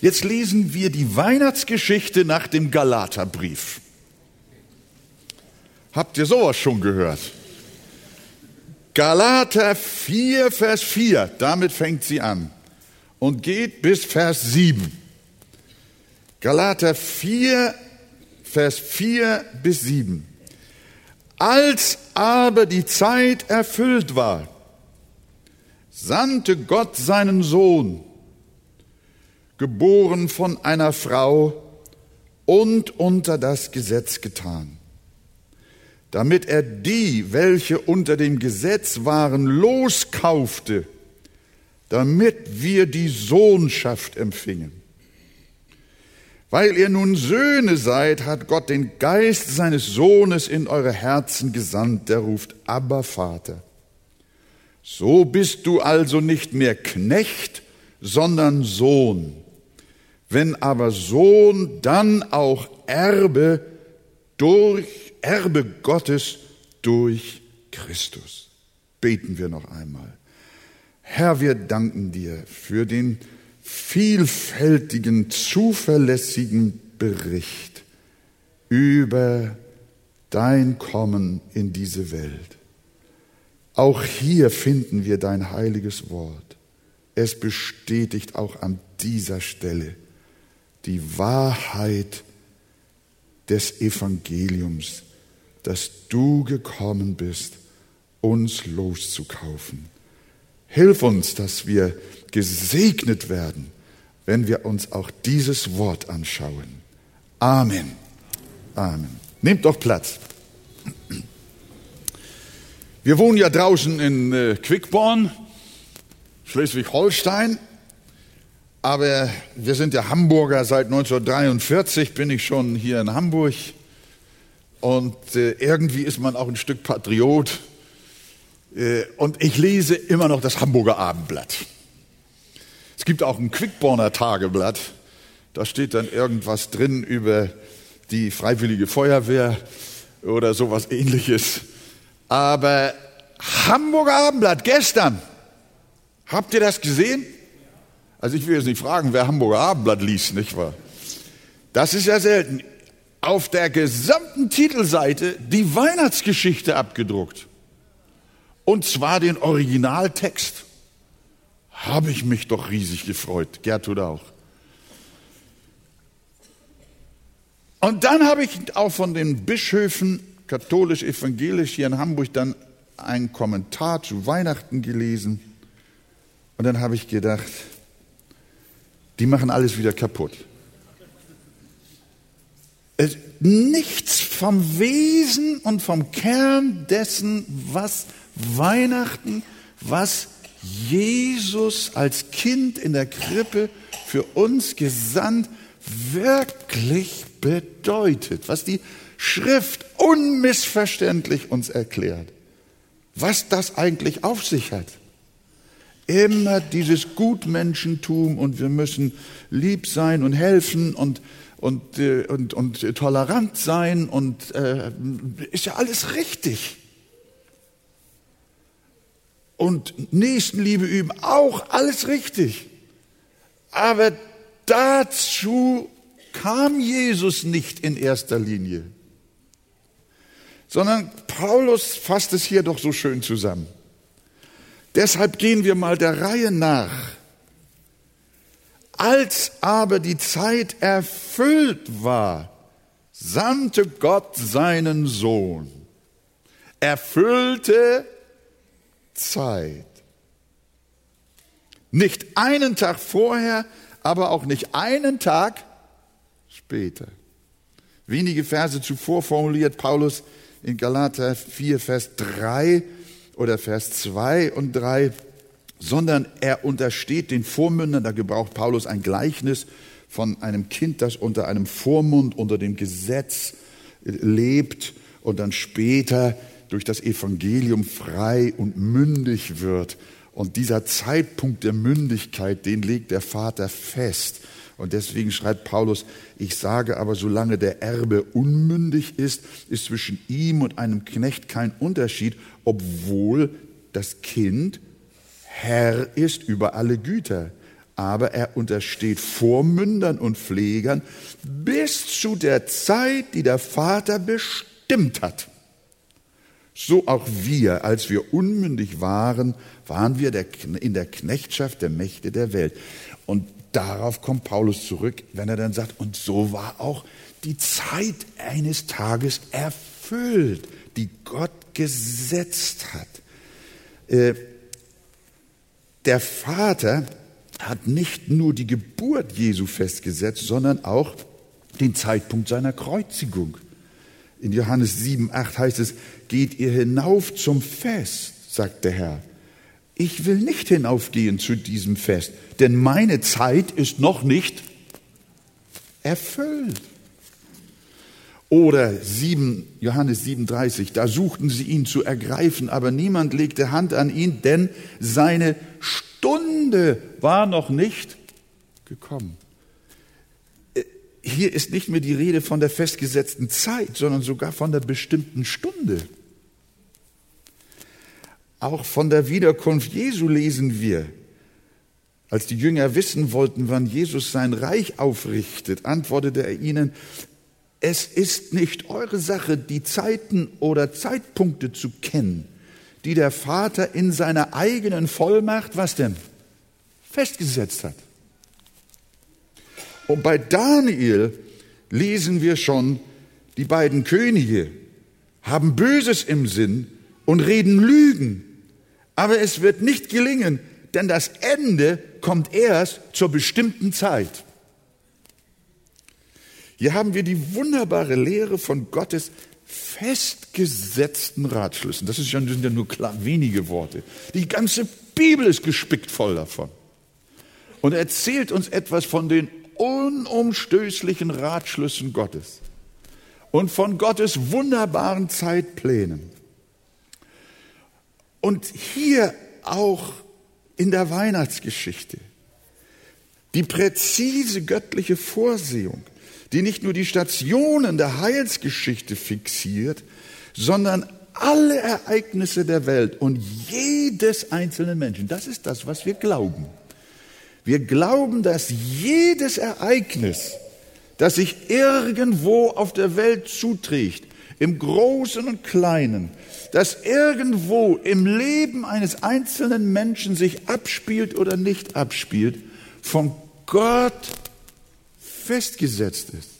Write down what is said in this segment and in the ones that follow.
Jetzt lesen wir die Weihnachtsgeschichte nach dem Galaterbrief. Habt ihr sowas schon gehört? Galater 4, Vers 4, damit fängt sie an und geht bis Vers 7. Galater 4, Vers 4 bis 7. Als aber die Zeit erfüllt war, sandte Gott seinen Sohn, geboren von einer Frau und unter das Gesetz getan, damit er die, welche unter dem Gesetz waren, loskaufte, damit wir die Sohnschaft empfingen. Weil ihr nun Söhne seid, hat Gott den Geist seines Sohnes in eure Herzen gesandt, der ruft, aber Vater. So bist du also nicht mehr Knecht, sondern Sohn. Wenn aber Sohn, dann auch Erbe durch Erbe Gottes durch Christus. Beten wir noch einmal. Herr, wir danken dir für den vielfältigen, zuverlässigen Bericht über dein Kommen in diese Welt. Auch hier finden wir dein heiliges Wort. Es bestätigt auch an dieser Stelle die Wahrheit des Evangeliums, dass du gekommen bist, uns loszukaufen. Hilf uns, dass wir gesegnet werden, wenn wir uns auch dieses Wort anschauen. Amen. Amen. Nehmt doch Platz. Wir wohnen ja draußen in äh, Quickborn, Schleswig-Holstein, aber wir sind ja Hamburger. Seit 1943 bin ich schon hier in Hamburg und äh, irgendwie ist man auch ein Stück Patriot. Äh, und ich lese immer noch das Hamburger Abendblatt. Es gibt auch ein Quickborner Tageblatt. Da steht dann irgendwas drin über die Freiwillige Feuerwehr oder sowas ähnliches. Aber Hamburger Abendblatt gestern, habt ihr das gesehen? Also ich will jetzt nicht fragen, wer Hamburger Abendblatt liest, nicht wahr? Das ist ja selten. Auf der gesamten Titelseite die Weihnachtsgeschichte abgedruckt. Und zwar den Originaltext. Habe ich mich doch riesig gefreut. Gertrud auch. Und dann habe ich auch von den Bischöfen katholisch-evangelisch hier in Hamburg dann einen Kommentar zu Weihnachten gelesen. Und dann habe ich gedacht, die machen alles wieder kaputt. Nichts vom Wesen und vom Kern dessen, was Weihnachten, was Jesus als Kind in der Krippe für uns gesandt wirklich bedeutet, was die Schrift unmissverständlich uns erklärt, was das eigentlich auf sich hat. Immer dieses Gutmenschentum und wir müssen lieb sein und helfen und, und, äh, und, und tolerant sein und äh, ist ja alles richtig. Und Nächstenliebe üben, auch alles richtig. Aber dazu kam Jesus nicht in erster Linie sondern Paulus fasst es hier doch so schön zusammen. Deshalb gehen wir mal der Reihe nach. Als aber die Zeit erfüllt war, sandte Gott seinen Sohn. Erfüllte Zeit. Nicht einen Tag vorher, aber auch nicht einen Tag später. Wenige Verse zuvor formuliert Paulus in Galater 4, Vers 3 oder Vers 2 und 3, sondern er untersteht den Vormündern, da gebraucht Paulus ein Gleichnis von einem Kind, das unter einem Vormund, unter dem Gesetz lebt und dann später durch das Evangelium frei und mündig wird. Und dieser Zeitpunkt der Mündigkeit, den legt der Vater fest. Und deswegen schreibt Paulus, ich sage aber, solange der Erbe unmündig ist, ist zwischen ihm und einem Knecht kein Unterschied, obwohl das Kind Herr ist über alle Güter. aber er untersteht Vormündern und Pflegern bis zu der Zeit, die der Vater bestimmt hat. So auch wir, als wir unmündig waren, waren wir in der Knechtschaft der Mächte der Welt. Und darauf kommt Paulus zurück, wenn er dann sagt, und so war auch die Zeit eines Tages erfüllt, die Gott gesetzt hat. Äh, der Vater hat nicht nur die Geburt Jesu festgesetzt, sondern auch den Zeitpunkt seiner Kreuzigung. In Johannes 7, 8 heißt es, geht ihr hinauf zum Fest, sagt der Herr. Ich will nicht hinaufgehen zu diesem Fest, denn meine Zeit ist noch nicht erfüllt. Oder 7, Johannes 37, da suchten sie ihn zu ergreifen, aber niemand legte Hand an ihn, denn seine Stunde war noch nicht gekommen. Äh, hier ist nicht mehr die Rede von der festgesetzten Zeit, sondern sogar von der bestimmten Stunde. Auch von der Wiederkunft Jesu lesen wir. Als die Jünger wissen wollten, wann Jesus sein Reich aufrichtet, antwortete er ihnen, es ist nicht eure Sache, die Zeiten oder Zeitpunkte zu kennen, die der Vater in seiner eigenen Vollmacht, was denn, festgesetzt hat. Und bei Daniel lesen wir schon, die beiden Könige haben Böses im Sinn und reden Lügen. Aber es wird nicht gelingen, denn das Ende kommt erst zur bestimmten Zeit. Hier haben wir die wunderbare Lehre von Gottes festgesetzten Ratschlüssen. Das, ist ja, sind ja nur klar wenige Worte. Die ganze Bibel ist gespickt voll davon. Und er erzählt uns etwas von den unumstößlichen Ratschlüssen Gottes und von Gottes wunderbaren Zeitplänen. Und hier auch in der Weihnachtsgeschichte die präzise göttliche Vorsehung die nicht nur die Stationen der Heilsgeschichte fixiert, sondern alle Ereignisse der Welt und jedes einzelnen Menschen. Das ist das, was wir glauben. Wir glauben, dass jedes Ereignis, das sich irgendwo auf der Welt zuträgt, im Großen und Kleinen, das irgendwo im Leben eines einzelnen Menschen sich abspielt oder nicht abspielt, von Gott festgesetzt ist.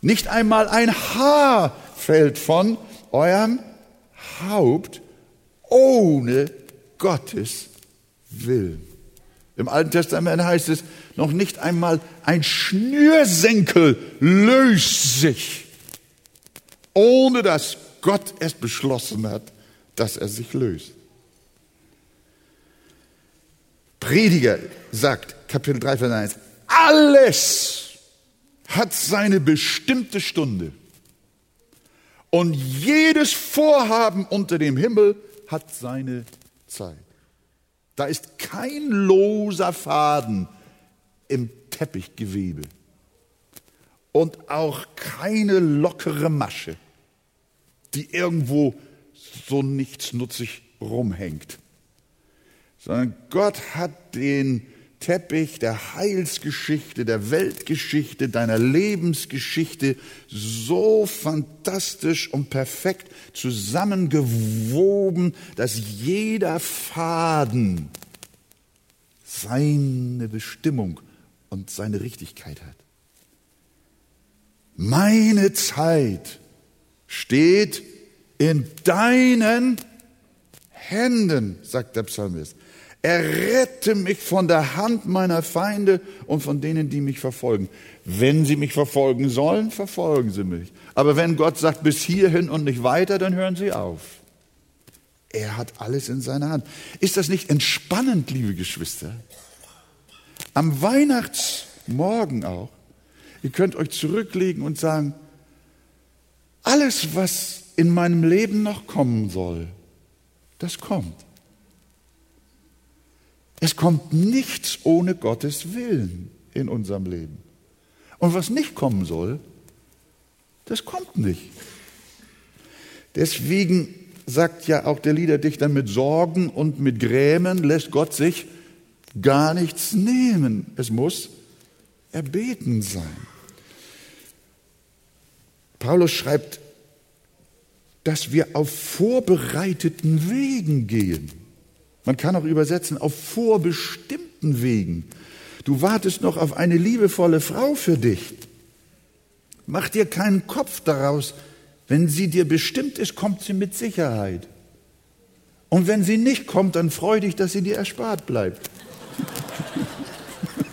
Nicht einmal ein Haar fällt von eurem Haupt ohne Gottes Willen. Im Alten Testament heißt es, noch nicht einmal ein Schnürsenkel löst sich, ohne dass Gott es beschlossen hat, dass er sich löst. Prediger sagt, Kapitel 3, Vers 1, alles hat seine bestimmte Stunde. Und jedes Vorhaben unter dem Himmel hat seine Zeit. Da ist kein loser Faden im Teppichgewebe und auch keine lockere Masche, die irgendwo so nichtsnutzig rumhängt, sondern Gott hat den Teppich der Heilsgeschichte, der Weltgeschichte, deiner Lebensgeschichte so fantastisch und perfekt zusammengewoben, dass jeder Faden seine Bestimmung und seine Richtigkeit hat. Meine Zeit steht in deinen Händen, sagt der Psalmist. Errette mich von der Hand meiner Feinde und von denen, die mich verfolgen. Wenn sie mich verfolgen sollen, verfolgen sie mich. Aber wenn Gott sagt, bis hierhin und nicht weiter, dann hören sie auf. Er hat alles in seiner Hand. Ist das nicht entspannend, liebe Geschwister? Am Weihnachtsmorgen auch. Ihr könnt euch zurücklegen und sagen, alles, was in meinem Leben noch kommen soll, das kommt. Es kommt nichts ohne Gottes Willen in unserem Leben. Und was nicht kommen soll, das kommt nicht. Deswegen sagt ja auch der Liederdichter, mit Sorgen und mit Grämen lässt Gott sich gar nichts nehmen. Es muss erbeten sein. Paulus schreibt, dass wir auf vorbereiteten Wegen gehen. Man kann auch übersetzen, auf vorbestimmten Wegen. Du wartest noch auf eine liebevolle Frau für dich. Mach dir keinen Kopf daraus. Wenn sie dir bestimmt ist, kommt sie mit Sicherheit. Und wenn sie nicht kommt, dann freu dich, dass sie dir erspart bleibt.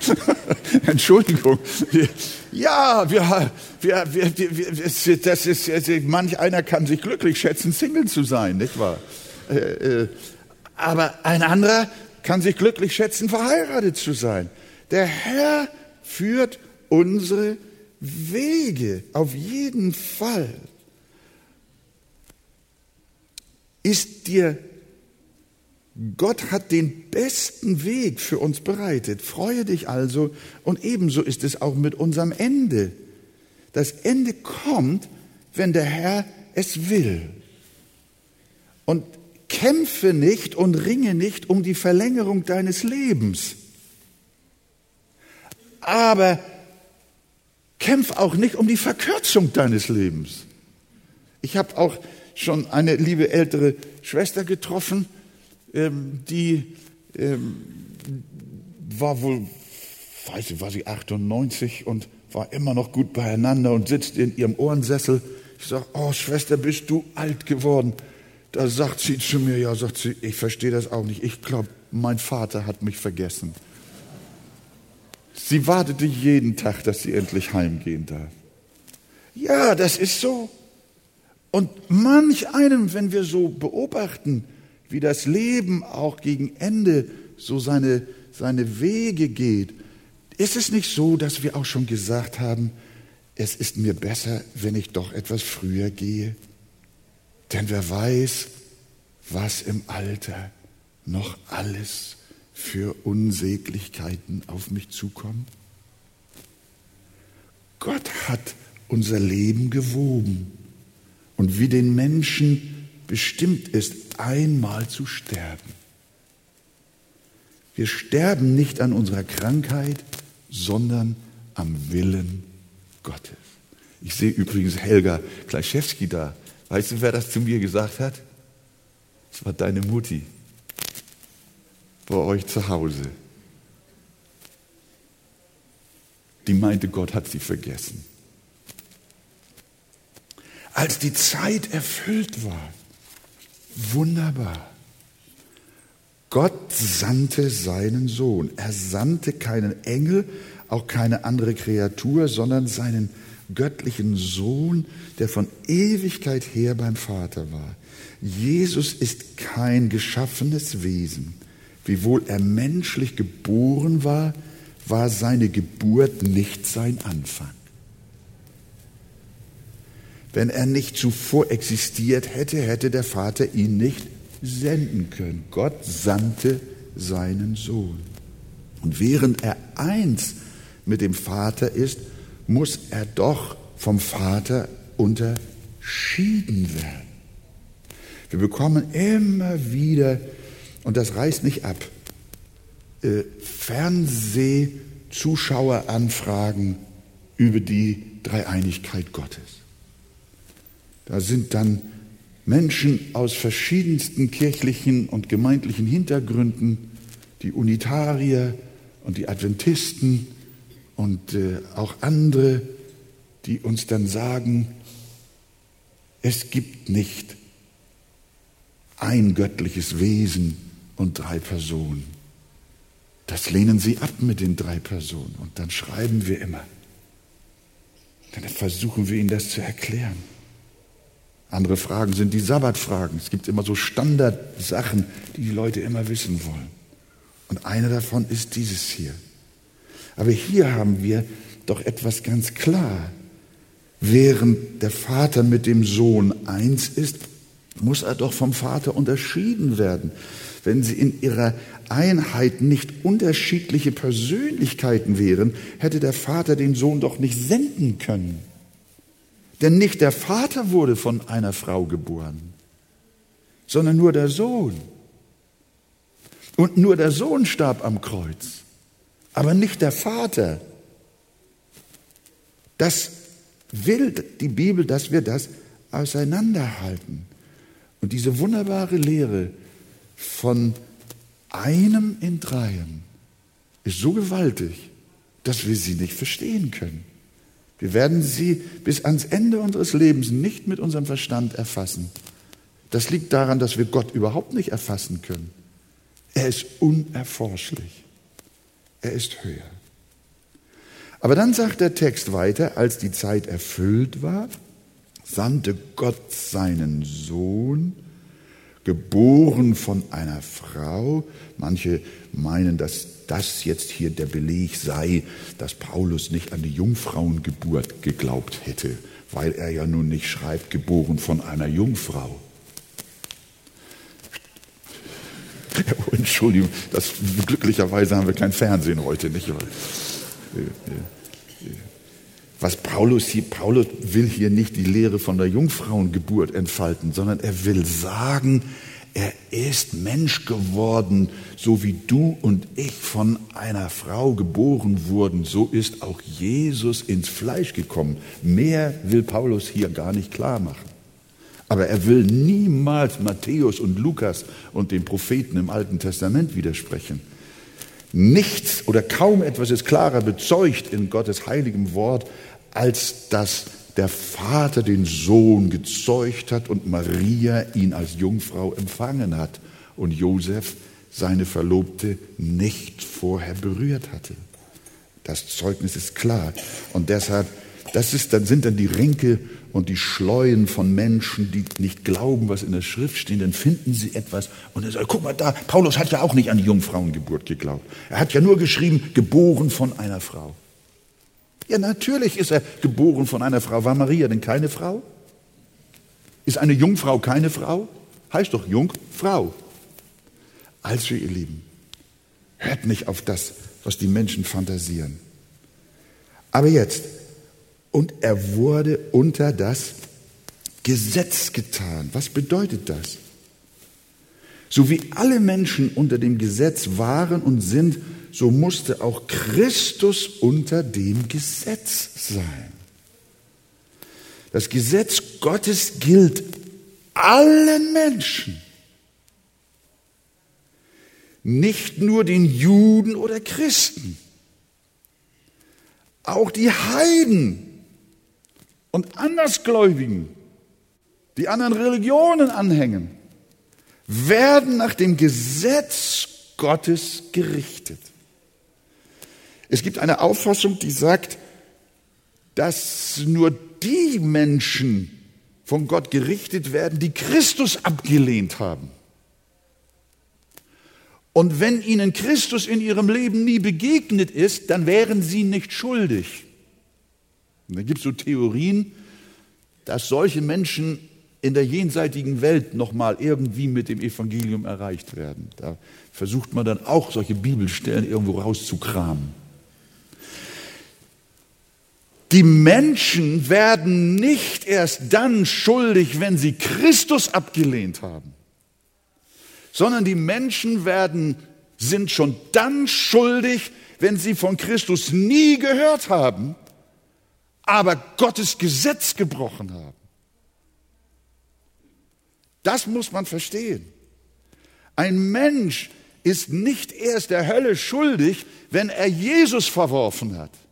Entschuldigung. Ja, wir, wir, wir, wir, das ist, manch einer kann sich glücklich schätzen, Single zu sein, nicht wahr? Äh, äh, aber ein anderer kann sich glücklich schätzen, verheiratet zu sein. Der Herr führt unsere Wege auf jeden Fall. Ist dir Gott hat den besten Weg für uns bereitet. Freue dich also und ebenso ist es auch mit unserem Ende. Das Ende kommt, wenn der Herr es will. Und kämpfe nicht und ringe nicht um die Verlängerung deines Lebens. Aber kämpf auch nicht um die Verkürzung deines Lebens. Ich habe auch schon eine liebe ältere Schwester getroffen, ähm, die ähm, war wohl, weiß ich, war sie 98 und war immer noch gut beieinander und sitzt in ihrem Ohrensessel. Ich sage, oh Schwester, bist du alt geworden? Da sagt sie zu mir, ja, sagt sie, ich verstehe das auch nicht. Ich glaube, mein Vater hat mich vergessen. Sie wartete jeden Tag, dass sie endlich heimgehen darf. Ja, das ist so. Und manch einem, wenn wir so beobachten, wie das Leben auch gegen Ende so seine, seine Wege geht, ist es nicht so, dass wir auch schon gesagt haben, es ist mir besser, wenn ich doch etwas früher gehe? Denn wer weiß, was im Alter noch alles für Unsäglichkeiten auf mich zukommen? Gott hat unser Leben gewoben und wie den Menschen bestimmt ist, einmal zu sterben. Wir sterben nicht an unserer Krankheit, sondern am Willen Gottes. Ich sehe übrigens Helga Kleischewski da. Weißt du, wer das zu mir gesagt hat? Das war deine Mutti bei euch zu Hause. Die meinte, Gott hat sie vergessen. Als die Zeit erfüllt war, Wunderbar. Gott sandte seinen Sohn. Er sandte keinen Engel, auch keine andere Kreatur, sondern seinen göttlichen Sohn, der von Ewigkeit her beim Vater war. Jesus ist kein geschaffenes Wesen. Wiewohl er menschlich geboren war, war seine Geburt nicht sein Anfang. Wenn er nicht zuvor existiert hätte, hätte der Vater ihn nicht senden können. Gott sandte seinen Sohn. Und während er eins mit dem Vater ist, muss er doch vom Vater unterschieden werden. Wir bekommen immer wieder, und das reißt nicht ab, äh, Fernsehzuschaueranfragen über die Dreieinigkeit Gottes. Da sind dann Menschen aus verschiedensten kirchlichen und gemeindlichen Hintergründen, die Unitarier und die Adventisten und äh, auch andere, die uns dann sagen, es gibt nicht ein göttliches Wesen und drei Personen. Das lehnen sie ab mit den drei Personen. Und dann schreiben wir immer. Dann versuchen wir ihnen das zu erklären. Andere Fragen sind die Sabbatfragen. Es gibt immer so Standardsachen, die die Leute immer wissen wollen. Und eine davon ist dieses hier. Aber hier haben wir doch etwas ganz klar. Während der Vater mit dem Sohn eins ist, muss er doch vom Vater unterschieden werden. Wenn sie in ihrer Einheit nicht unterschiedliche Persönlichkeiten wären, hätte der Vater den Sohn doch nicht senden können. Denn nicht der Vater wurde von einer Frau geboren, sondern nur der Sohn. Und nur der Sohn starb am Kreuz, aber nicht der Vater. Das will die Bibel, dass wir das auseinanderhalten. Und diese wunderbare Lehre von einem in dreien ist so gewaltig, dass wir sie nicht verstehen können. Wir werden sie bis ans Ende unseres Lebens nicht mit unserem Verstand erfassen. Das liegt daran, dass wir Gott überhaupt nicht erfassen können. Er ist unerforschlich. Er ist höher. Aber dann sagt der Text weiter, als die Zeit erfüllt war, sandte Gott seinen Sohn, geboren von einer Frau. Manche meinen, dass das jetzt hier der Beleg sei, dass Paulus nicht an die Jungfrauengeburt geglaubt hätte, weil er ja nun nicht schreibt, geboren von einer Jungfrau. Entschuldigung, das, glücklicherweise haben wir kein Fernsehen heute, nicht? Was Paulus hier, Paulus will hier nicht die Lehre von der Jungfrauengeburt entfalten, sondern er will sagen, er ist Mensch geworden, so wie du und ich von einer Frau geboren wurden, so ist auch Jesus ins Fleisch gekommen. Mehr will Paulus hier gar nicht klar machen. Aber er will niemals Matthäus und Lukas und den Propheten im Alten Testament widersprechen. Nichts oder kaum etwas ist klarer bezeugt in Gottes heiligem Wort, als dass der Vater den Sohn gezeugt hat und Maria ihn als Jungfrau empfangen hat und Josef seine Verlobte nicht vorher berührt hatte. Das Zeugnis ist klar. Und deshalb, das ist, dann sind dann die Rinke und die Schleuen von Menschen, die nicht glauben, was in der Schrift steht, dann finden sie etwas und er sagt, guck mal da, Paulus hat ja auch nicht an die Jungfrauengeburt geglaubt. Er hat ja nur geschrieben, geboren von einer Frau. Ja, natürlich ist er geboren von einer Frau. War Maria denn keine Frau? Ist eine Jungfrau keine Frau? Heißt doch Jungfrau. Also, ihr Lieben, hört nicht auf das, was die Menschen fantasieren. Aber jetzt, und er wurde unter das Gesetz getan. Was bedeutet das? So wie alle Menschen unter dem Gesetz waren und sind, so musste auch Christus unter dem Gesetz sein. Das Gesetz Gottes gilt allen Menschen, nicht nur den Juden oder Christen, auch die Heiden und Andersgläubigen, die anderen Religionen anhängen, werden nach dem Gesetz Gottes gerichtet. Es gibt eine Auffassung, die sagt, dass nur die Menschen von Gott gerichtet werden, die Christus abgelehnt haben. Und wenn ihnen Christus in ihrem Leben nie begegnet ist, dann wären sie nicht schuldig. Und dann gibt es so Theorien, dass solche Menschen in der jenseitigen Welt nochmal irgendwie mit dem Evangelium erreicht werden. Da versucht man dann auch solche Bibelstellen irgendwo rauszukramen. Die Menschen werden nicht erst dann schuldig, wenn sie Christus abgelehnt haben, sondern die Menschen werden, sind schon dann schuldig, wenn sie von Christus nie gehört haben, aber Gottes Gesetz gebrochen haben. Das muss man verstehen. Ein Mensch ist nicht erst der Hölle schuldig, wenn er Jesus verworfen hat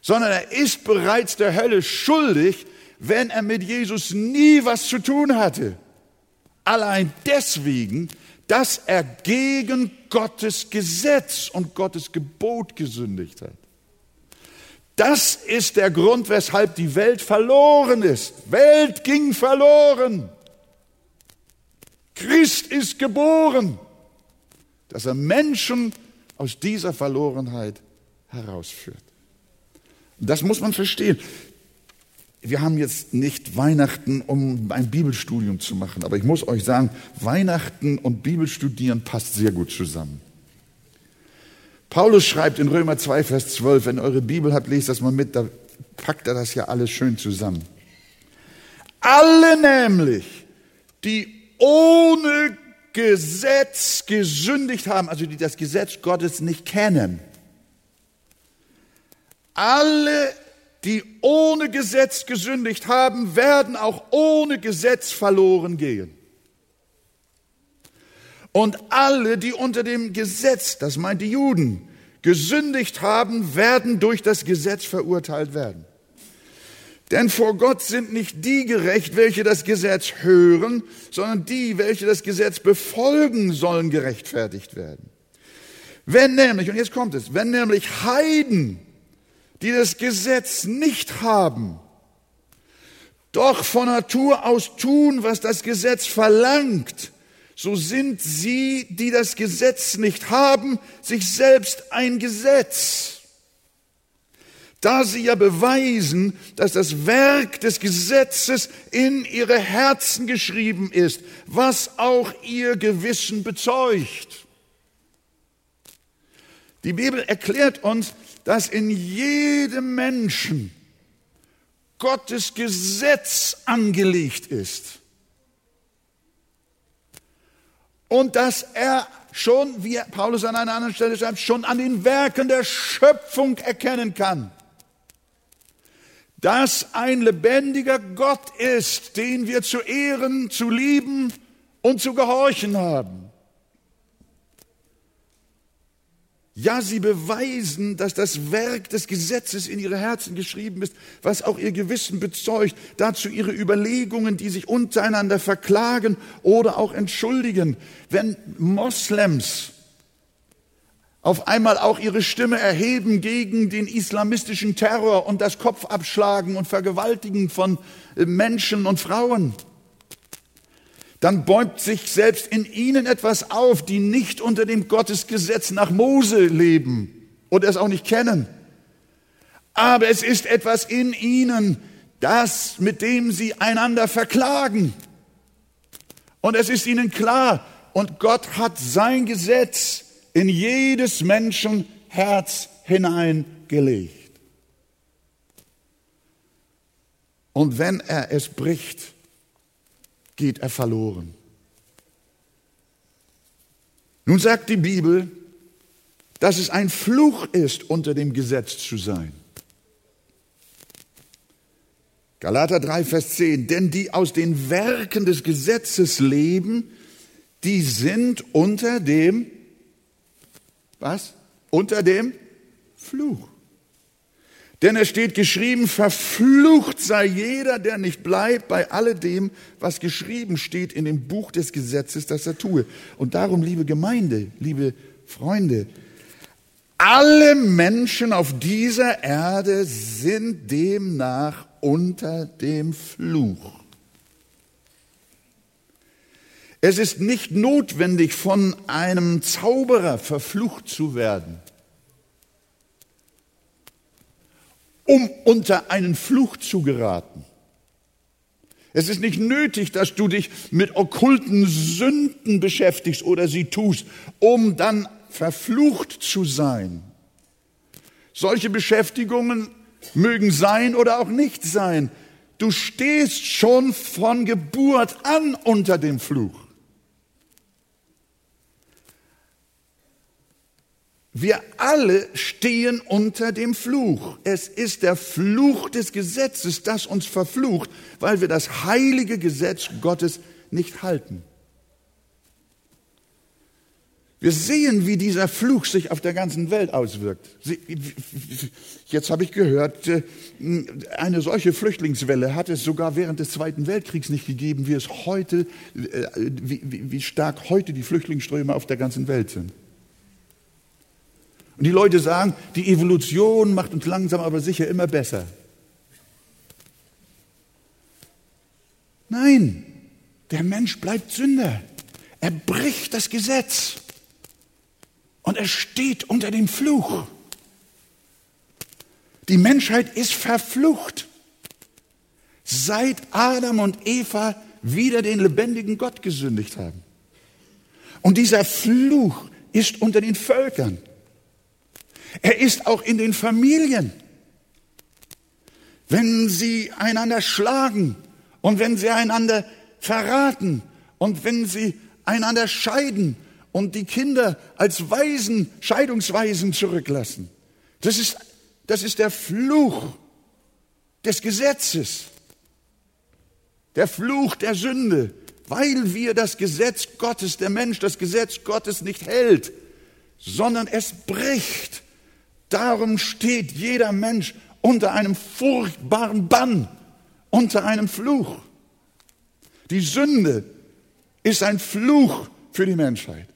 sondern er ist bereits der Hölle schuldig, wenn er mit Jesus nie was zu tun hatte. Allein deswegen, dass er gegen Gottes Gesetz und Gottes Gebot gesündigt hat. Das ist der Grund, weshalb die Welt verloren ist. Welt ging verloren. Christ ist geboren, dass er Menschen aus dieser Verlorenheit herausführt. Das muss man verstehen. Wir haben jetzt nicht Weihnachten, um ein Bibelstudium zu machen, aber ich muss euch sagen, Weihnachten und Bibelstudieren passt sehr gut zusammen. Paulus schreibt in Römer 2, Vers 12, wenn ihr eure Bibel habt, lest das mal mit, da packt er das ja alles schön zusammen. Alle nämlich, die ohne Gesetz gesündigt haben, also die das Gesetz Gottes nicht kennen. Alle, die ohne Gesetz gesündigt haben, werden auch ohne Gesetz verloren gehen. Und alle, die unter dem Gesetz, das meint die Juden, gesündigt haben, werden durch das Gesetz verurteilt werden. Denn vor Gott sind nicht die gerecht, welche das Gesetz hören, sondern die, welche das Gesetz befolgen, sollen gerechtfertigt werden. Wenn nämlich, und jetzt kommt es, wenn nämlich Heiden, die das Gesetz nicht haben, doch von Natur aus tun, was das Gesetz verlangt, so sind sie, die das Gesetz nicht haben, sich selbst ein Gesetz da sie ja beweisen, dass das Werk des Gesetzes in ihre Herzen geschrieben ist, was auch ihr Gewissen bezeugt. Die Bibel erklärt uns, dass in jedem Menschen Gottes Gesetz angelegt ist. Und dass er schon, wie Paulus an einer anderen Stelle schreibt, schon an den Werken der Schöpfung erkennen kann dass ein lebendiger Gott ist, den wir zu ehren, zu lieben und zu gehorchen haben. Ja, sie beweisen, dass das Werk des Gesetzes in ihre Herzen geschrieben ist, was auch ihr Gewissen bezeugt. Dazu ihre Überlegungen, die sich untereinander verklagen oder auch entschuldigen. Wenn Moslems auf einmal auch ihre Stimme erheben gegen den islamistischen Terror und das Kopfabschlagen und Vergewaltigen von äh, Menschen und Frauen, dann bäumt sich selbst in ihnen etwas auf, die nicht unter dem Gottesgesetz nach Mose leben und es auch nicht kennen. Aber es ist etwas in ihnen, das, mit dem sie einander verklagen. Und es ist ihnen klar, und Gott hat sein Gesetz in jedes Menschen Herz hineingelegt. Und wenn er es bricht, geht er verloren. Nun sagt die Bibel, dass es ein Fluch ist, unter dem Gesetz zu sein. Galater 3, Vers 10, denn die aus den Werken des Gesetzes leben, die sind unter dem was? Unter dem Fluch. Denn es steht geschrieben, verflucht sei jeder, der nicht bleibt bei alledem, was geschrieben steht in dem Buch des Gesetzes, das er tue. Und darum, liebe Gemeinde, liebe Freunde, alle Menschen auf dieser Erde sind demnach unter dem Fluch. Es ist nicht notwendig, von einem Zauberer verflucht zu werden, um unter einen Fluch zu geraten. Es ist nicht nötig, dass du dich mit okkulten Sünden beschäftigst oder sie tust, um dann verflucht zu sein. Solche Beschäftigungen mögen sein oder auch nicht sein. Du stehst schon von Geburt an unter dem Fluch. Wir alle stehen unter dem Fluch. Es ist der Fluch des Gesetzes, das uns verflucht, weil wir das heilige Gesetz Gottes nicht halten. Wir sehen, wie dieser Fluch sich auf der ganzen Welt auswirkt. Jetzt habe ich gehört, äh, eine solche Flüchtlingswelle hat es sogar während des Zweiten Weltkriegs nicht gegeben, wie es heute, äh, wie stark heute die Flüchtlingsströme auf der ganzen Welt sind. Und die Leute sagen, die Evolution macht uns langsam aber sicher immer besser. Nein, der Mensch bleibt Sünder. Er bricht das Gesetz. Und er steht unter dem Fluch. Die Menschheit ist verflucht, seit Adam und Eva wieder den lebendigen Gott gesündigt haben. Und dieser Fluch ist unter den Völkern. Er ist auch in den Familien. Wenn sie einander schlagen und wenn sie einander verraten und wenn sie einander scheiden und die Kinder als Waisen, Scheidungsweisen zurücklassen. Das ist, das ist der Fluch des Gesetzes, der Fluch der Sünde, weil wir das Gesetz Gottes, der Mensch das Gesetz Gottes nicht hält, sondern es bricht. Darum steht jeder Mensch unter einem furchtbaren Bann, unter einem Fluch. Die Sünde ist ein Fluch für die Menschheit.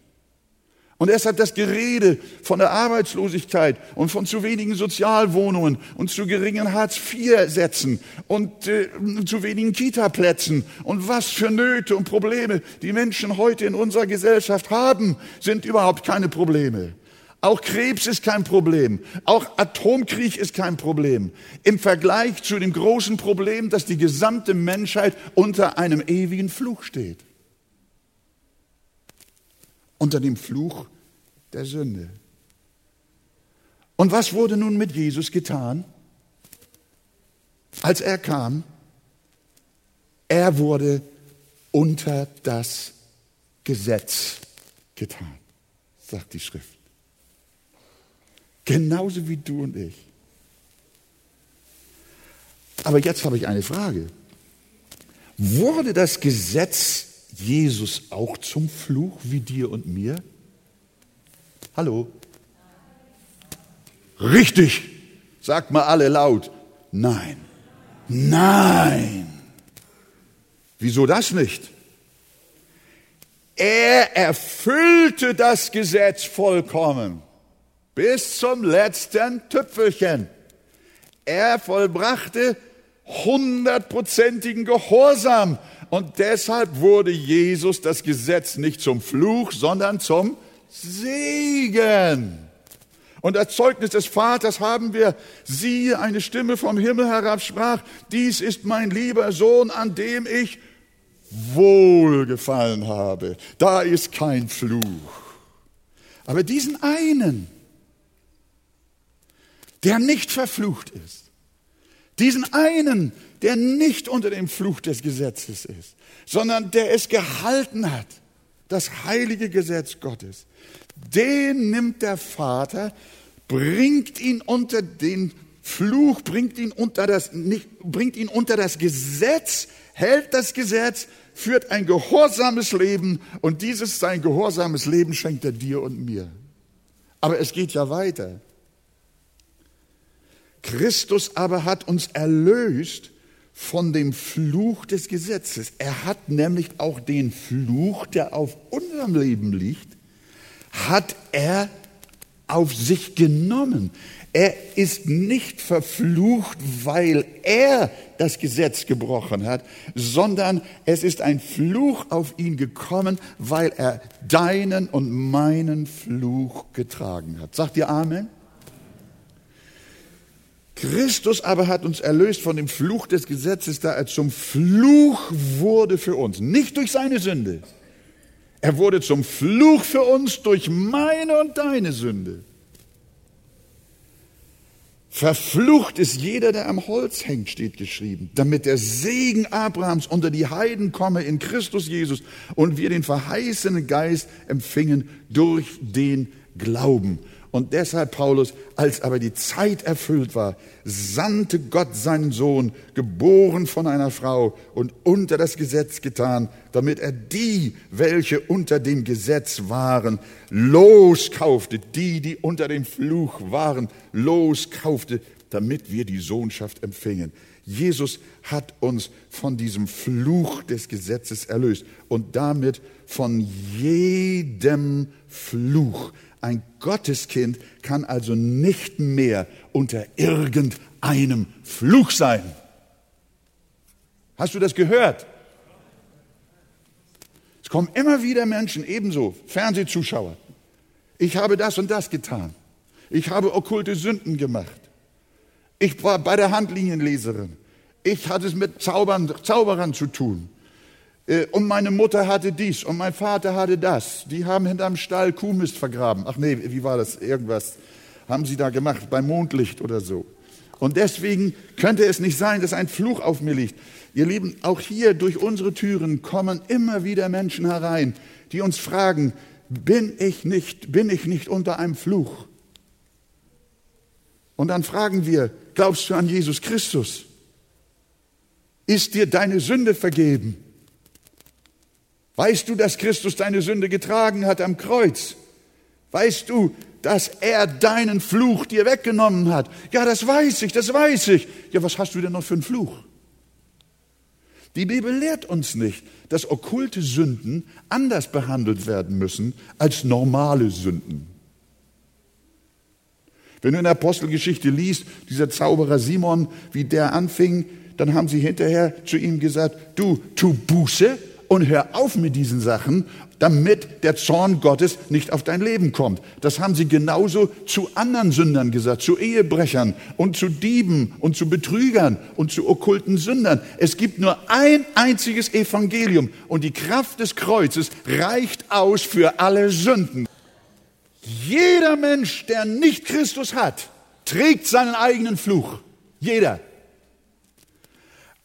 Und deshalb das Gerede von der Arbeitslosigkeit und von zu wenigen Sozialwohnungen und zu geringen Hartz-IV-Sätzen und äh, zu wenigen Kita-Plätzen und was für Nöte und Probleme die Menschen heute in unserer Gesellschaft haben, sind überhaupt keine Probleme. Auch Krebs ist kein Problem. Auch Atomkrieg ist kein Problem. Im Vergleich zu dem großen Problem, dass die gesamte Menschheit unter einem ewigen Fluch steht unter dem Fluch der Sünde. Und was wurde nun mit Jesus getan? Als er kam, er wurde unter das Gesetz getan, sagt die Schrift. Genauso wie du und ich. Aber jetzt habe ich eine Frage. Wurde das Gesetz Jesus auch zum Fluch wie dir und mir? Hallo? Richtig, sagt mal alle laut. Nein, nein. Wieso das nicht? Er erfüllte das Gesetz vollkommen bis zum letzten Tüpfelchen. Er vollbrachte hundertprozentigen Gehorsam und deshalb wurde Jesus das Gesetz nicht zum Fluch, sondern zum Segen. Und als Zeugnis des Vaters haben wir, siehe, eine Stimme vom Himmel herab sprach, dies ist mein lieber Sohn, an dem ich wohlgefallen habe. Da ist kein Fluch. Aber diesen einen, der nicht verflucht ist, diesen einen, der nicht unter dem Fluch des Gesetzes ist, sondern der es gehalten hat, das heilige Gesetz Gottes, den nimmt der Vater, bringt ihn unter den Fluch, bringt ihn unter das, nicht, bringt ihn unter das Gesetz, hält das Gesetz, führt ein gehorsames Leben und dieses sein gehorsames Leben schenkt er dir und mir. Aber es geht ja weiter. Christus aber hat uns erlöst von dem Fluch des Gesetzes. Er hat nämlich auch den Fluch, der auf unserem Leben liegt, hat er auf sich genommen. Er ist nicht verflucht, weil er das Gesetz gebrochen hat, sondern es ist ein Fluch auf ihn gekommen, weil er deinen und meinen Fluch getragen hat. Sagt ihr Amen? Christus aber hat uns erlöst von dem Fluch des Gesetzes, da er zum Fluch wurde für uns. Nicht durch seine Sünde. Er wurde zum Fluch für uns durch meine und deine Sünde. Verflucht ist jeder, der am Holz hängt, steht geschrieben, damit der Segen Abrahams unter die Heiden komme in Christus Jesus und wir den verheißenen Geist empfingen durch den Glauben. Und deshalb, Paulus, als aber die Zeit erfüllt war, sandte Gott seinen Sohn, geboren von einer Frau und unter das Gesetz getan, damit er die, welche unter dem Gesetz waren, loskaufte, die, die unter dem Fluch waren, loskaufte, damit wir die Sohnschaft empfingen. Jesus hat uns von diesem Fluch des Gesetzes erlöst und damit von jedem Fluch. Ein Gotteskind kann also nicht mehr unter irgendeinem Fluch sein. Hast du das gehört? Es kommen immer wieder Menschen, ebenso Fernsehzuschauer. Ich habe das und das getan. Ich habe okkulte Sünden gemacht. Ich war bei der Handlinienleserin. Ich hatte es mit Zaubern, Zauberern zu tun. Äh, und meine Mutter hatte dies und mein Vater hatte das. Die haben hinterm Stall Kuhmist vergraben. Ach nee, wie war das? Irgendwas haben sie da gemacht, beim Mondlicht oder so. Und deswegen könnte es nicht sein, dass ein Fluch auf mir liegt. Ihr Lieben, auch hier durch unsere Türen kommen immer wieder Menschen herein, die uns fragen, bin ich nicht, bin ich nicht unter einem Fluch? Und dann fragen wir, glaubst du an Jesus Christus? Ist dir deine Sünde vergeben? Weißt du, dass Christus deine Sünde getragen hat am Kreuz? Weißt du, dass er deinen Fluch dir weggenommen hat? Ja, das weiß ich, das weiß ich. Ja, was hast du denn noch für einen Fluch? Die Bibel lehrt uns nicht, dass okkulte Sünden anders behandelt werden müssen als normale Sünden. Wenn du in der Apostelgeschichte liest, dieser Zauberer Simon, wie der anfing, dann haben sie hinterher zu ihm gesagt, du, tu Buße und hör auf mit diesen Sachen, damit der Zorn Gottes nicht auf dein Leben kommt. Das haben sie genauso zu anderen Sündern gesagt, zu Ehebrechern und zu Dieben und zu Betrügern und zu okkulten Sündern. Es gibt nur ein einziges Evangelium und die Kraft des Kreuzes reicht aus für alle Sünden. Jeder Mensch, der nicht Christus hat, trägt seinen eigenen Fluch. Jeder.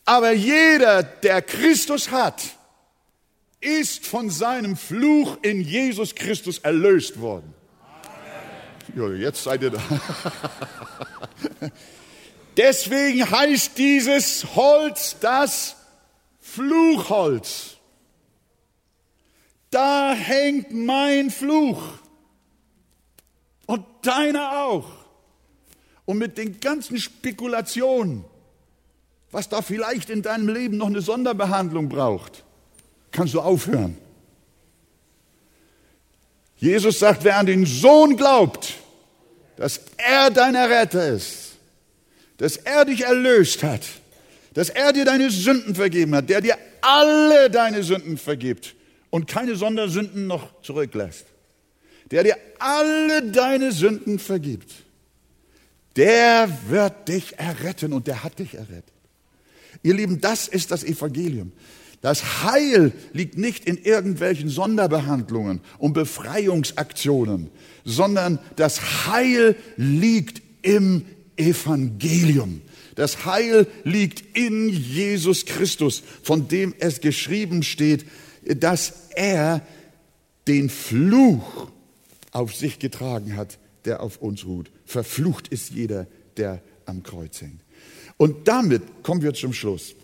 Aber jeder, der Christus hat, ist von seinem Fluch in Jesus Christus erlöst worden. Ja, jetzt seid ihr da. Deswegen heißt dieses Holz das Fluchholz. Da hängt mein Fluch und deiner auch. Und mit den ganzen Spekulationen, was da vielleicht in deinem Leben noch eine Sonderbehandlung braucht, kannst du aufhören. Jesus sagt, wer an den Sohn glaubt, dass er dein Retter ist, dass er dich erlöst hat, dass er dir deine Sünden vergeben hat, der dir alle deine Sünden vergibt und keine Sondersünden noch zurücklässt, der dir alle deine Sünden vergibt, der wird dich erretten und der hat dich errettet. Ihr Lieben, das ist das Evangelium. Das Heil liegt nicht in irgendwelchen Sonderbehandlungen und Befreiungsaktionen, sondern das Heil liegt im Evangelium. Das Heil liegt in Jesus Christus, von dem es geschrieben steht, dass er den Fluch auf sich getragen hat, der auf uns ruht. Verflucht ist jeder, der am Kreuz hängt. Und damit kommen wir zum Schluss.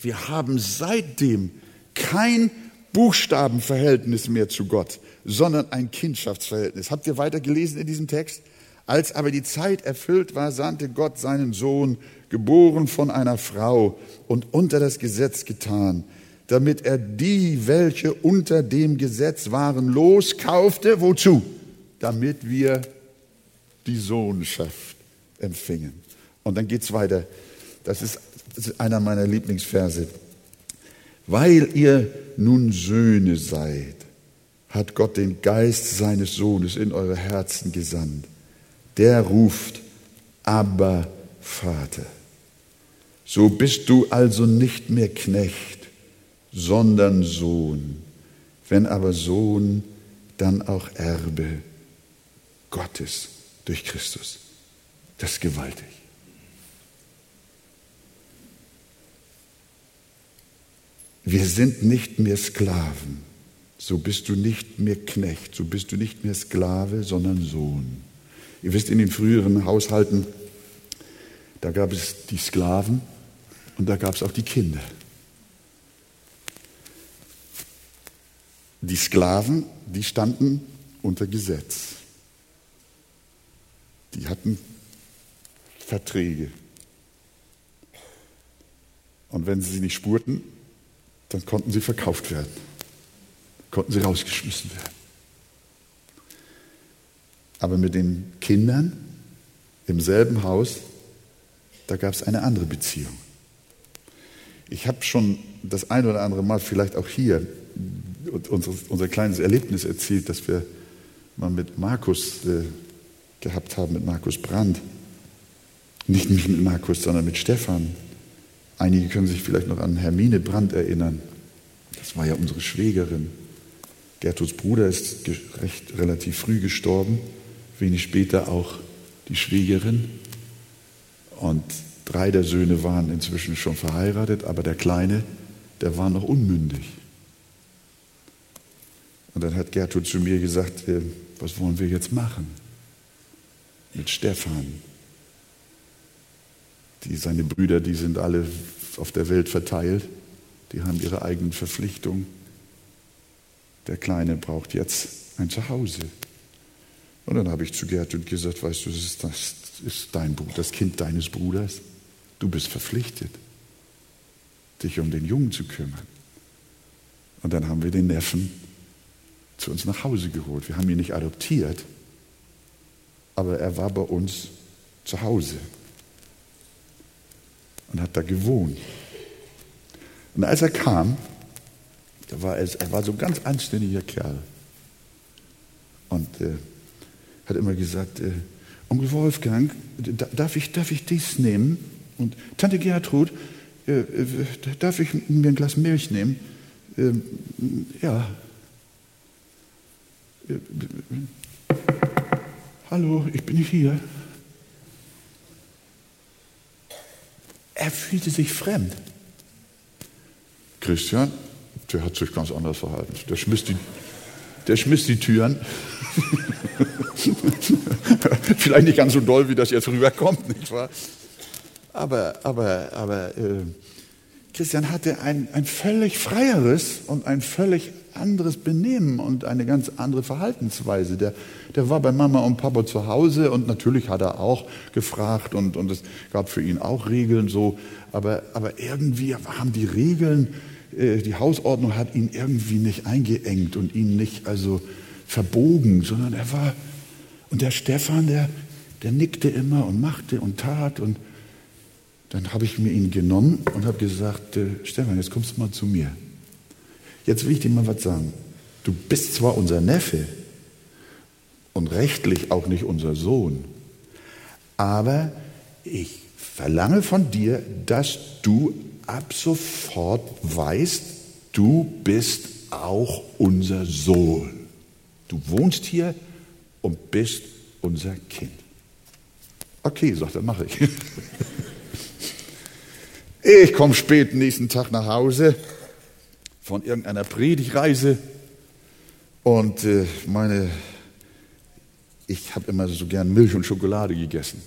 Wir haben seitdem kein Buchstabenverhältnis mehr zu Gott, sondern ein Kindschaftsverhältnis. Habt ihr weiter gelesen in diesem Text? Als aber die Zeit erfüllt war, sandte Gott seinen Sohn, geboren von einer Frau und unter das Gesetz getan, damit er die, welche unter dem Gesetz waren, loskaufte. Wozu? Damit wir die Sohnschaft empfingen. Und dann geht es weiter. Das ist das ist einer meiner Lieblingsverse. Weil ihr nun Söhne seid, hat Gott den Geist seines Sohnes in eure Herzen gesandt. Der ruft, aber Vater. So bist du also nicht mehr Knecht, sondern Sohn. Wenn aber Sohn, dann auch Erbe Gottes durch Christus. Das ist gewaltig. Wir sind nicht mehr Sklaven. So bist du nicht mehr Knecht, so bist du nicht mehr Sklave, sondern Sohn. Ihr wisst, in den früheren Haushalten, da gab es die Sklaven und da gab es auch die Kinder. Die Sklaven, die standen unter Gesetz. Die hatten Verträge. Und wenn sie sie nicht spurten, dann konnten sie verkauft werden, konnten sie rausgeschmissen werden. Aber mit den Kindern im selben Haus, da gab es eine andere Beziehung. Ich habe schon das ein oder andere Mal, vielleicht auch hier, unser, unser kleines Erlebnis erzählt, das wir mal mit Markus äh, gehabt haben, mit Markus Brandt. Nicht mit Markus, sondern mit Stefan. Einige können sich vielleicht noch an Hermine Brandt erinnern. Das war ja unsere Schwägerin. Gertruds Bruder ist recht relativ früh gestorben, wenig später auch die Schwägerin. Und drei der Söhne waren inzwischen schon verheiratet, aber der Kleine, der war noch unmündig. Und dann hat Gertrud zu mir gesagt, äh, was wollen wir jetzt machen mit Stefan? Die, seine Brüder, die sind alle auf der Welt verteilt, die haben ihre eigenen Verpflichtungen. Der Kleine braucht jetzt ein Zuhause. Und dann habe ich zu Gertrud gesagt, weißt du, das ist, das ist dein Bruder, das Kind deines Bruders. Du bist verpflichtet, dich um den Jungen zu kümmern. Und dann haben wir den Neffen zu uns nach Hause geholt. Wir haben ihn nicht adoptiert, aber er war bei uns zu Hause und hat da gewohnt. Und als er kam, da war er, er war so ein ganz anständiger Kerl und äh, hat immer gesagt, äh, Onkel Wolfgang, darf ich, darf ich dies nehmen? Und Tante Gertrud, äh, äh, darf ich mir ein Glas Milch nehmen? Ähm, ja. Äh, hallo, ich bin hier. Er fühlte sich fremd. Christian, der hat sich ganz anders verhalten. Der schmiss die, der schmiss die Türen. Vielleicht nicht ganz so doll, wie das jetzt rüberkommt, nicht wahr? Aber, aber, aber äh, Christian hatte ein, ein völlig freieres und ein völlig anderes Benehmen und eine ganz andere Verhaltensweise. Der, der war bei Mama und Papa zu Hause und natürlich hat er auch gefragt und, und es gab für ihn auch Regeln so, aber, aber irgendwie haben die Regeln, die Hausordnung hat ihn irgendwie nicht eingeengt und ihn nicht also verbogen, sondern er war, und der Stefan, der, der nickte immer und machte und tat und dann habe ich mir ihn genommen und habe gesagt, äh, Stefan, jetzt kommst du mal zu mir. Jetzt will ich dir mal was sagen. Du bist zwar unser Neffe und rechtlich auch nicht unser Sohn, aber ich verlange von dir, dass du ab sofort weißt, du bist auch unser Sohn. Du wohnst hier und bist unser Kind. Okay, sagt er, mache ich. Ich komme spät nächsten Tag nach Hause von irgendeiner Predigreise und äh, meine, ich habe immer so gern Milch und Schokolade gegessen.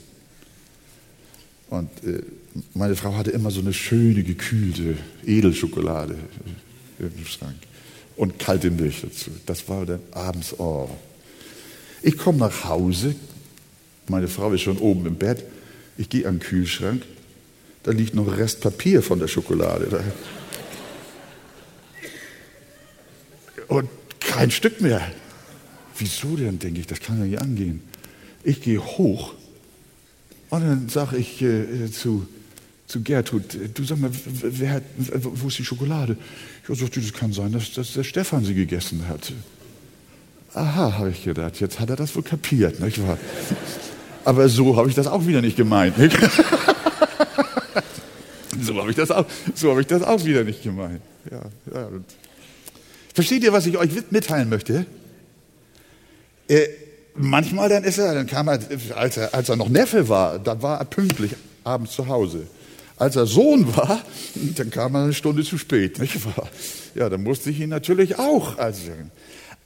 Und äh, meine Frau hatte immer so eine schöne, gekühlte Edelschokolade im Schrank und kalte Milch dazu. Das war dann abends, oh. Ich komme nach Hause, meine Frau ist schon oben im Bett, ich gehe an den Kühlschrank, da liegt noch Rest Papier von der Schokolade. Und kein Stück mehr. Wieso denn, denke ich, das kann ja nicht angehen. Ich gehe hoch und dann sage ich äh, zu, zu Gertrud, du sag mal, wer hat, wo ist die Schokolade? Ich sagte, das kann sein, dass, dass der Stefan sie gegessen hat. Aha, habe ich gedacht, jetzt hat er das wohl kapiert, nicht wahr? Aber so habe ich das auch wieder nicht gemeint. Nicht? so habe ich, das auch, so hab ich das auch wieder nicht gemeint. Ja, ja. Versteht ihr, was ich euch mitteilen möchte? Äh, manchmal dann ist er, dann kam er als, er, als er noch Neffe war, dann war er pünktlich abends zu Hause. Als er Sohn war, dann kam er eine Stunde zu spät, nicht wahr? Ja, dann musste ich ihn natürlich auch ansehen.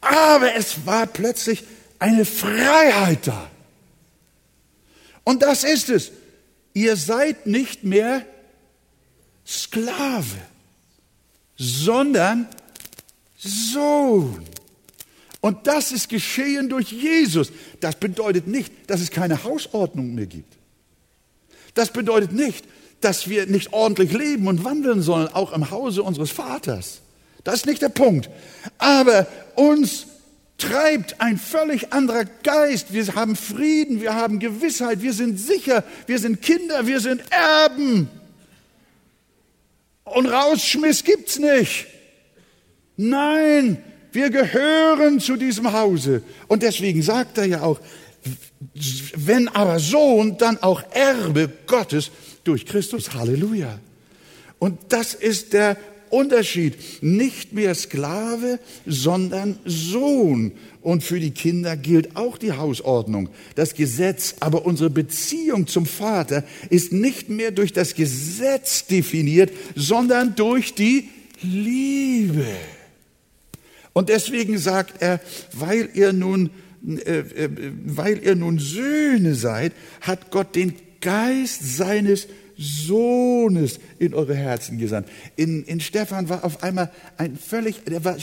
Aber es war plötzlich eine Freiheit da. Und das ist es. Ihr seid nicht mehr Sklave, sondern Sohn. Und das ist geschehen durch Jesus. Das bedeutet nicht, dass es keine Hausordnung mehr gibt. Das bedeutet nicht, dass wir nicht ordentlich leben und wandeln sollen, auch im Hause unseres Vaters. Das ist nicht der Punkt. Aber uns treibt ein völlig anderer Geist. Wir haben Frieden, wir haben Gewissheit, wir sind sicher, wir sind Kinder, wir sind Erben. Und Rausschmiss gibt's nicht. Nein, wir gehören zu diesem Hause. Und deswegen sagt er ja auch, wenn aber Sohn, dann auch Erbe Gottes durch Christus. Halleluja. Und das ist der Unterschied. Nicht mehr Sklave, sondern Sohn. Und für die Kinder gilt auch die Hausordnung, das Gesetz. Aber unsere Beziehung zum Vater ist nicht mehr durch das Gesetz definiert, sondern durch die Liebe. Und deswegen sagt er, weil ihr nun, äh, äh, weil ihr nun Söhne seid, hat Gott den Geist seines Sohnes in eure Herzen gesandt. In, in Stefan war auf einmal ein völlig, der war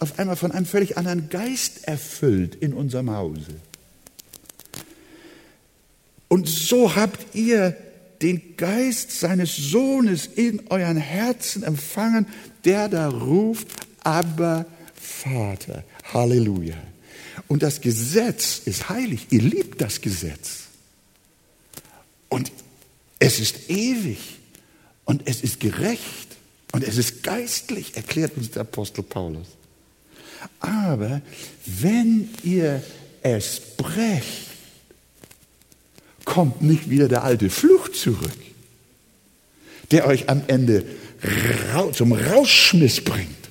auf einmal von einem völlig anderen Geist erfüllt in unserem Hause. Und so habt ihr den Geist seines Sohnes in euren Herzen empfangen, der da ruft, aber Vater. Halleluja. Und das Gesetz ist heilig. Ihr liebt das Gesetz. Und es ist ewig und es ist gerecht und es ist geistlich, erklärt uns der Apostel Paulus. Aber wenn ihr es brecht, kommt nicht wieder der alte Fluch zurück, der euch am Ende zum Rausschmiss bringt,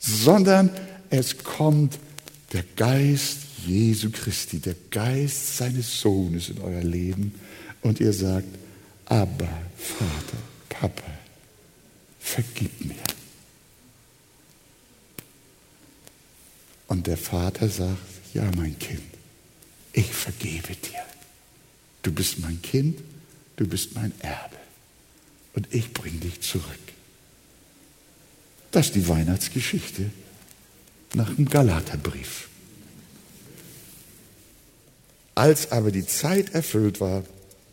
sondern es kommt der Geist Jesu Christi, der Geist seines Sohnes in euer Leben und ihr sagt, aber Vater, Papa, vergib mir. Und der Vater sagt, ja mein Kind, ich vergebe dir. Du bist mein Kind, du bist mein Erbe und ich bringe dich zurück. Das ist die Weihnachtsgeschichte nach dem Galaterbrief. Als aber die Zeit erfüllt war,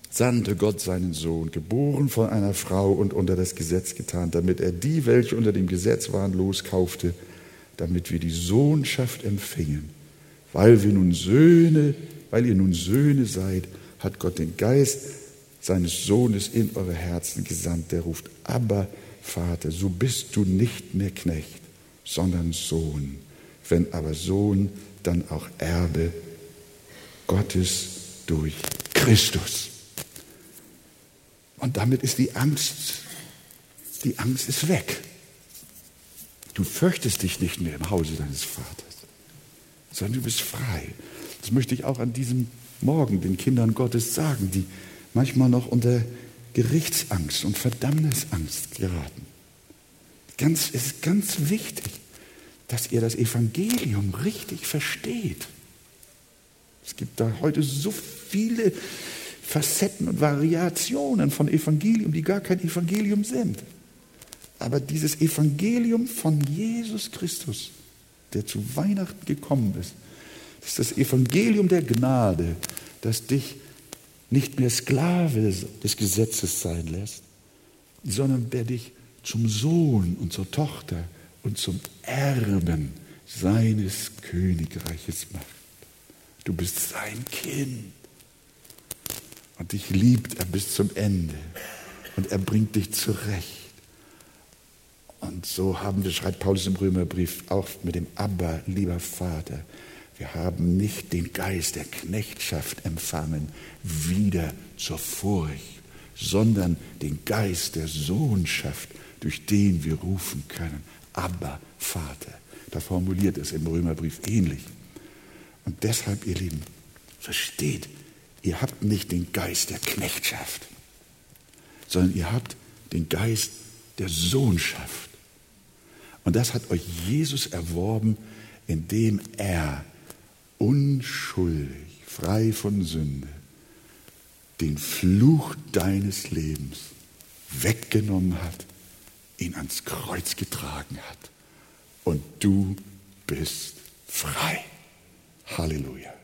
sandte Gott seinen Sohn, geboren von einer Frau und unter das Gesetz getan, damit er die, welche unter dem Gesetz waren, loskaufte, damit wir die Sohnschaft empfingen. Weil wir nun Söhne, weil ihr nun Söhne seid, hat Gott den Geist seines Sohnes in eure Herzen gesandt, der ruft, aber Vater, so bist du nicht mehr Knecht, sondern Sohn. Wenn aber Sohn, dann auch Erbe Gottes durch Christus. Und damit ist die Angst, die Angst ist weg. Du fürchtest dich nicht mehr im Hause deines Vaters, sondern du bist frei. Das möchte ich auch an diesem Morgen den Kindern Gottes sagen, die manchmal noch unter Gerichtsangst und Verdammnisangst geraten. Ganz, es ist ganz wichtig, dass ihr das Evangelium richtig versteht. Es gibt da heute so viele Facetten und Variationen von Evangelium, die gar kein Evangelium sind. Aber dieses Evangelium von Jesus Christus, der zu Weihnachten gekommen ist, ist das Evangelium der Gnade, das dich nicht mehr Sklave des Gesetzes sein lässt, sondern der dich zum Sohn und zur Tochter und zum Erben seines Königreiches macht. Du bist sein Kind. Und dich liebt er bis zum Ende. Und er bringt dich zurecht. Und so haben wir, schreibt Paulus im Römerbrief, auch mit dem Abba, lieber Vater, wir haben nicht den Geist der Knechtschaft empfangen, wieder zur Furcht, sondern den Geist der Sohnschaft, durch den wir rufen können, Abba, Vater. Da formuliert es im Römerbrief ähnlich. Und deshalb, ihr Lieben, versteht, ihr habt nicht den Geist der Knechtschaft, sondern ihr habt den Geist der Sohnschaft. Und das hat euch Jesus erworben, indem er unschuldig, frei von Sünde, den Fluch deines Lebens weggenommen hat, ihn ans Kreuz getragen hat. Und du bist frei. Halleluja.